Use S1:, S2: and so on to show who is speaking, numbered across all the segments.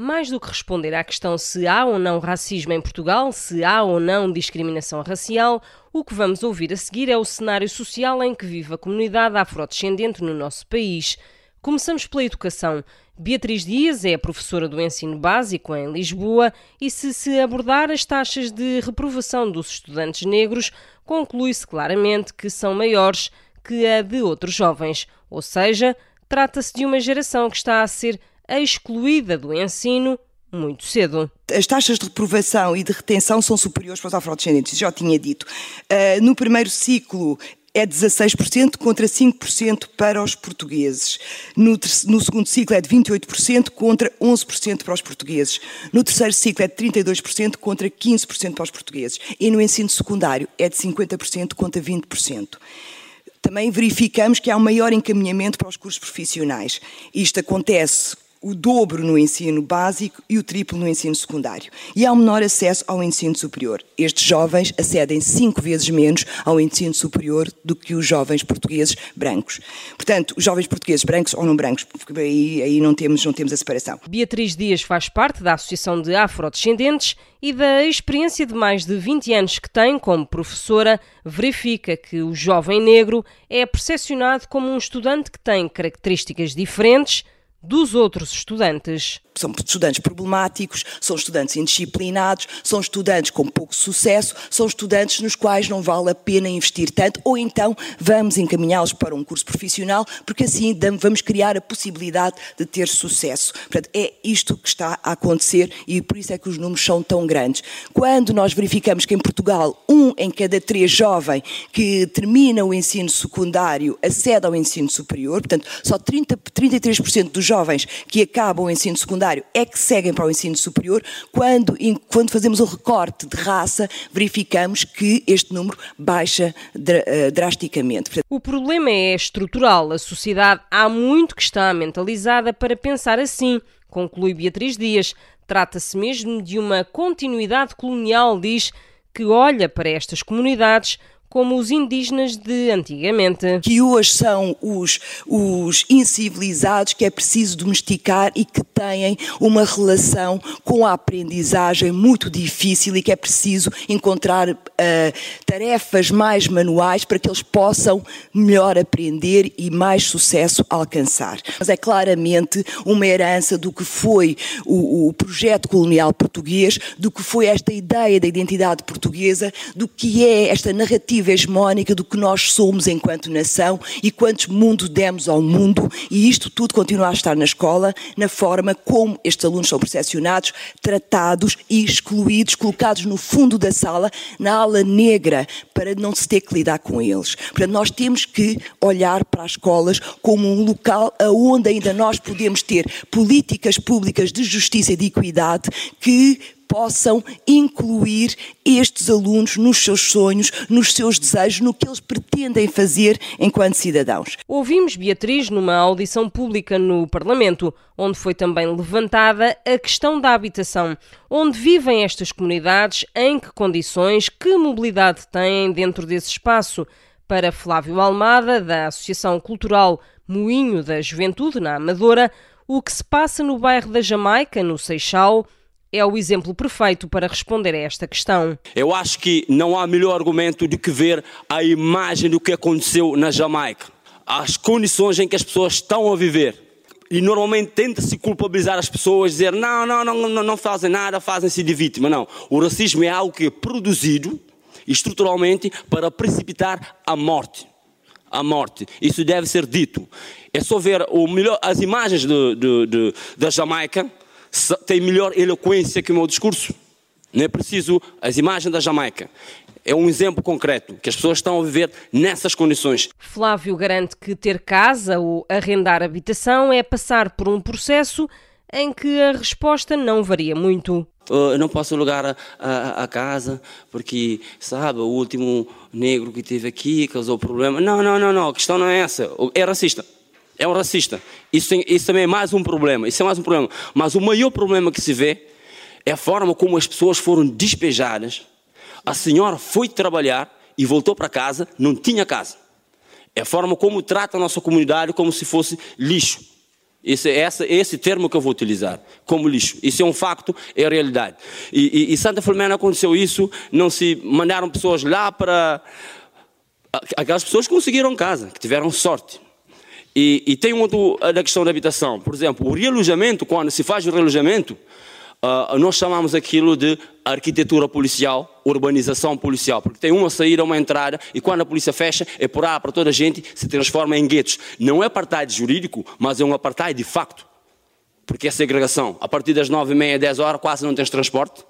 S1: Mais do que responder à questão se há ou não racismo em Portugal, se há ou não discriminação racial, o que vamos ouvir a seguir é o cenário social em que vive a comunidade afrodescendente no nosso país. Começamos pela educação. Beatriz Dias é professora do ensino básico em Lisboa e, se se abordar as taxas de reprovação dos estudantes negros, conclui-se claramente que são maiores que a de outros jovens. Ou seja, trata-se de uma geração que está a ser excluída do ensino muito cedo.
S2: As taxas de reprovação e de retenção são superiores para os afrodescendentes, já tinha dito. Uh, no primeiro ciclo é 16% contra 5% para os portugueses. No, no, segundo ciclo é de 28% contra 11% para os portugueses. No terceiro ciclo é de 32% contra 15% para os portugueses. E no ensino secundário é de 50% contra 20% também verificamos que há um maior encaminhamento para os cursos profissionais. Isto acontece o dobro no ensino básico e o triplo no ensino secundário. E há um menor acesso ao ensino superior. Estes jovens acedem cinco vezes menos ao ensino superior do que os jovens portugueses brancos. Portanto, os jovens portugueses brancos ou não brancos, porque aí, aí não, temos, não temos a separação.
S1: Beatriz Dias faz parte da Associação de Afrodescendentes e da experiência de mais de 20 anos que tem como professora, verifica que o jovem negro é percepcionado como um estudante que tem características diferentes dos outros estudantes
S2: são estudantes problemáticos, são estudantes indisciplinados, são estudantes com pouco sucesso, são estudantes nos quais não vale a pena investir tanto, ou então vamos encaminhá-los para um curso profissional, porque assim vamos criar a possibilidade de ter sucesso. Portanto, é isto que está a acontecer e por isso é que os números são tão grandes. Quando nós verificamos que em Portugal um em cada três jovem que termina o ensino secundário acede ao ensino superior, portanto, só 30, 33% dos jovens que acabam o ensino secundário secundário é que seguem para o ensino superior, quando, quando fazemos o recorte de raça, verificamos que este número baixa eh, drasticamente.
S1: O problema é estrutural. A sociedade há muito que está mentalizada para pensar assim, conclui Beatriz Dias. Trata-se mesmo de uma continuidade colonial, diz, que olha para estas comunidades como os indígenas de antigamente.
S2: Que hoje são os, os incivilizados que é preciso domesticar e que têm uma relação com a aprendizagem muito difícil e que é preciso encontrar uh, tarefas mais manuais para que eles possam melhor aprender e mais sucesso alcançar. Mas é claramente uma herança do que foi o, o projeto colonial português, do que foi esta ideia da identidade portuguesa, do que é esta narrativa hegemónica do que nós somos enquanto nação e quantos mundo demos ao mundo, e isto tudo continua a estar na escola, na forma como estes alunos são percepcionados, tratados e excluídos, colocados no fundo da sala, na negra, para não se ter que lidar com eles. Portanto, nós temos que olhar para as escolas como um local onde ainda nós podemos ter políticas públicas de justiça e de equidade que possam incluir estes alunos nos seus sonhos, nos seus desejos, no que eles pretendem fazer enquanto cidadãos.
S1: Ouvimos Beatriz numa audição pública no Parlamento, onde foi também levantada a questão da habitação. Onde vivem estas comunidades, em que condições, que mobilidade têm dentro desse espaço? Para Flávio Almada, da Associação Cultural Moinho da Juventude, na Amadora, o que se passa no bairro da Jamaica, no Seixal, é o exemplo perfeito para responder a esta questão.
S3: Eu acho que não há melhor argumento do que ver a imagem do que aconteceu na Jamaica, as condições em que as pessoas estão a viver. E normalmente tenta-se culpabilizar as pessoas, dizer não, não, não, não, fazem nada, fazem-se de vítima. Não. O racismo é algo que é produzido estruturalmente para precipitar a morte. A morte. Isso deve ser dito. É só ver melhor, as imagens de, de, de, da Jamaica tem melhor eloquência que o meu discurso. Não é preciso as imagens da Jamaica. É um exemplo concreto que as pessoas estão a viver nessas condições.
S1: Flávio garante que ter casa ou arrendar habitação é passar por um processo em que a resposta não varia muito.
S3: Eu não posso alugar a, a, a, casa porque, sabe, o último negro que teve aqui causou problema. Não, não, não, não, a questão não é essa. É racista é um racista. Isso, isso também é mais um problema. Isso é mais um problema. Mas o maior problema que se vê é a forma como as pessoas foram despejadas. A senhora foi trabalhar e voltou para casa, não tinha casa. É a forma como trata a nossa comunidade como se fosse lixo. Esse, esse, esse termo que eu vou utilizar, como lixo. Isso é um facto, é a realidade. E, e, e Santa Filomena aconteceu isso, não se mandaram pessoas lá para... Aquelas pessoas conseguiram casa, que tiveram sorte. E, e tem outro da questão da habitação. Por exemplo, o realojamento, quando se faz o realojamento, uh, nós chamamos aquilo de arquitetura policial, urbanização policial, porque tem uma saída, uma entrada, e quando a polícia fecha, é por A para toda a gente, se transforma em guetos. Não é apartheid jurídico, mas é um apartheid de facto. Porque é segregação. A partir das nove e meia, dez horas, quase não tens transporte.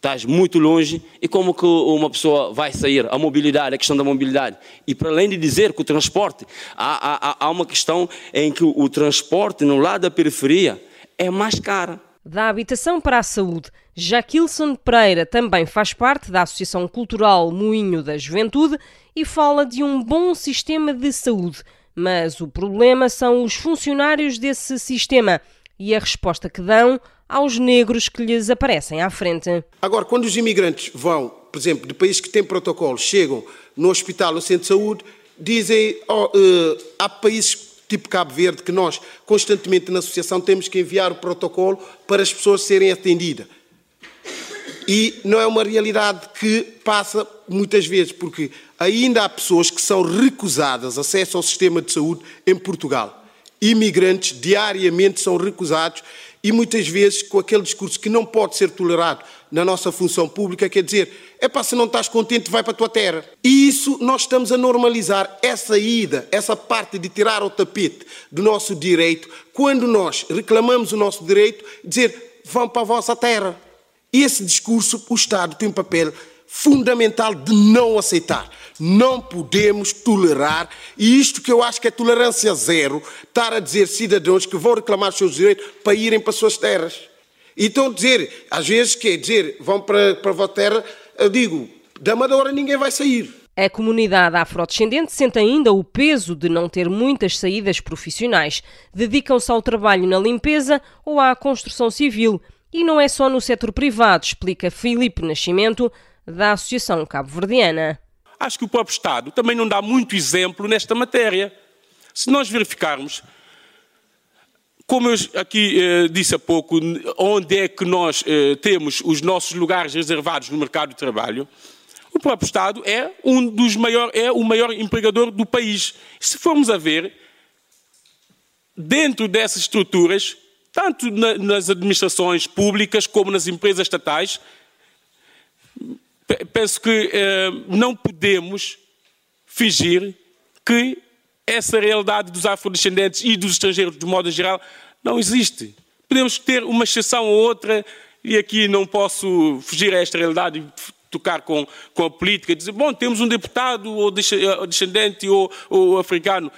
S3: Estás muito longe e como que uma pessoa vai sair? A mobilidade, a questão da mobilidade. E para além de dizer que o transporte, há, há, há uma questão em que o transporte no lado da periferia é mais caro
S1: da habitação para a saúde. Jaquilson Pereira também faz parte da Associação Cultural Moinho da Juventude e fala de um bom sistema de saúde. Mas o problema são os funcionários desse sistema e a resposta que dão aos negros que lhes aparecem à frente.
S4: Agora, quando os imigrantes vão, por exemplo, de países que têm protocolo, chegam no hospital ou centro de saúde, dizem oh, uh, há países tipo Cabo Verde, que nós constantemente na associação temos que enviar o protocolo para as pessoas serem atendidas. E não é uma realidade que passa muitas vezes, porque ainda há pessoas que são recusadas acesso ao sistema de saúde em Portugal. Imigrantes diariamente são recusados e muitas vezes com aquele discurso que não pode ser tolerado na nossa função pública, quer dizer, é para se não estás contente, vai para a tua terra. E isso nós estamos a normalizar essa ida, essa parte de tirar o tapete do nosso direito, quando nós reclamamos o nosso direito, dizer vão para a vossa terra. Esse discurso, o Estado tem um papel fundamental de não aceitar. Não podemos tolerar, e isto que eu acho que é tolerância zero, estar a dizer cidadãos que vão reclamar os seus direitos para irem para as suas terras. Então dizer, às vezes, quer dizer, vão para, para a vossa terra, eu digo, da Amadora ninguém vai sair.
S1: A comunidade afrodescendente sente ainda o peso de não ter muitas saídas profissionais. Dedicam-se ao trabalho na limpeza ou à construção civil. E não é só no setor privado, explica Filipe Nascimento, da Associação Cabo-Verdiana.
S5: Acho que o próprio Estado também não dá muito exemplo nesta matéria. Se nós verificarmos, como eu aqui eh, disse há pouco, onde é que nós eh, temos os nossos lugares reservados no mercado de trabalho, o próprio Estado é um dos maior, é o maior empregador do país. Se formos a ver, dentro dessas estruturas, tanto na, nas administrações públicas como nas empresas estatais, penso que eh, não podemos fingir que essa realidade dos afrodescendentes e dos estrangeiros, de modo geral, não existe. Podemos ter uma exceção ou outra, e aqui não posso fugir a esta realidade e tocar com, com a política, dizer, bom, temos um deputado ou descendente ou, ou africano,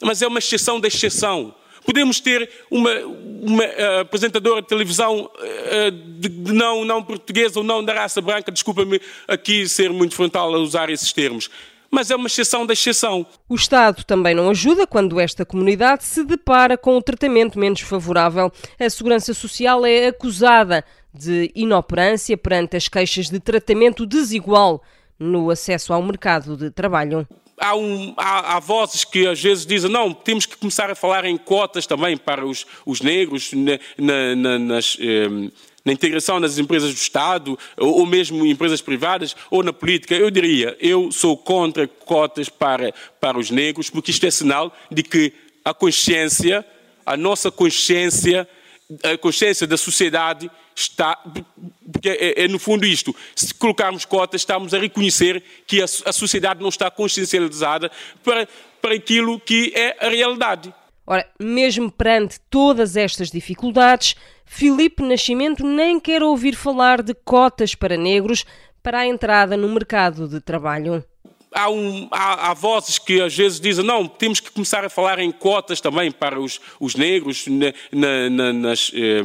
S5: mas é uma exceção da exceção. Podemos ter uma, uma uh, apresentadora de televisão uh, de, de, não, não portuguesa ou não da raça branca, desculpa-me aqui ser muito frontal a usar esses termos mas é uma exceção da exceção.
S1: O Estado também não ajuda quando esta comunidade se depara com um tratamento menos favorável. A Segurança Social é acusada de inoperância perante as queixas de tratamento desigual no acesso ao mercado de trabalho.
S5: Há, um, há, há, vozes que às vezes dizem não, temos que começar a falar em cotas também para os, os negros na, na, na, nas, eh, na integração nas empresas do Estado, ou mesmo empresas privadas, ou na política, eu diria, eu sou contra cotas para, para os negros, porque isto é sinal de que a consciência, a nossa consciência, a consciência da sociedade está, porque é, é, no fundo isto, se colocarmos cotas, estamos a reconhecer que a, a sociedade não está consciencializada para, para aquilo que é a realidade.
S1: Ora, mesmo perante todas estas dificuldades, Filipe Nascimento nem quer ouvir falar de cotas para negros para a entrada no mercado de trabalho.
S5: Há, um, há, há, vozes que às vezes dizem não, temos que começar a falar em cotas também para os, os negros na, na, na, nas, eh,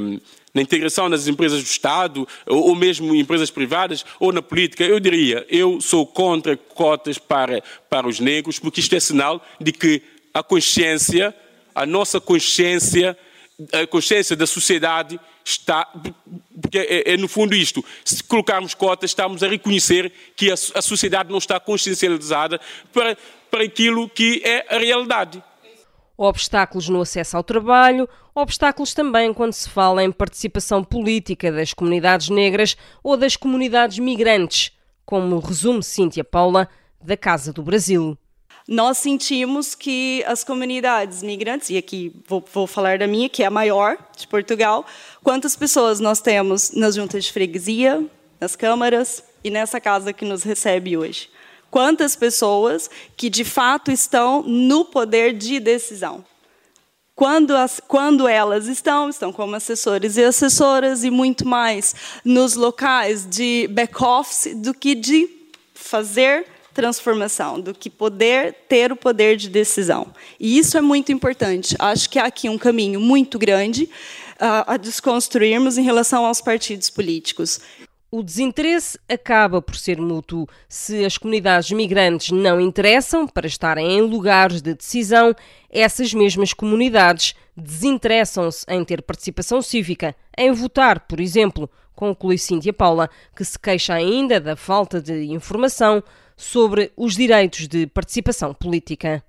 S5: na, integração nas empresas do Estado ou, ou, mesmo empresas privadas ou na política. Eu diria, eu sou contra cotas para, para os negros porque isto é sinal de que a consciência a nossa consciência, a consciência da sociedade está. Porque é, é, no fundo isto. Se colocarmos cotas, estamos a reconhecer que a, a sociedade não está consciencializada para, para aquilo que é a realidade.
S1: obstáculos no acesso ao trabalho, obstáculos também quando se fala em participação política das comunidades negras ou das comunidades migrantes, como resume Cíntia Paula, da Casa do Brasil.
S6: Nós sentimos que as comunidades migrantes, e aqui vou, vou falar da minha, que é a maior de Portugal, quantas pessoas nós temos nas juntas de freguesia, nas câmaras e nessa casa que nos recebe hoje? quantas pessoas que de fato estão no poder de decisão. Quando, as, quando elas estão, estão como assessores e assessoras e muito mais nos locais de back-office do que de fazer transformação, do que poder ter o poder de decisão. E isso é muito importante. Acho que há aqui um caminho muito grande uh, a desconstruirmos em relação aos partidos políticos.
S1: O desinteresse acaba por ser mútuo. Se as comunidades migrantes não interessam para estarem em lugares de decisão, essas mesmas comunidades desinteressam-se em ter participação cívica, em votar, por exemplo, conclui Cíntia Paula, que se queixa ainda da falta de informação sobre os direitos de participação política.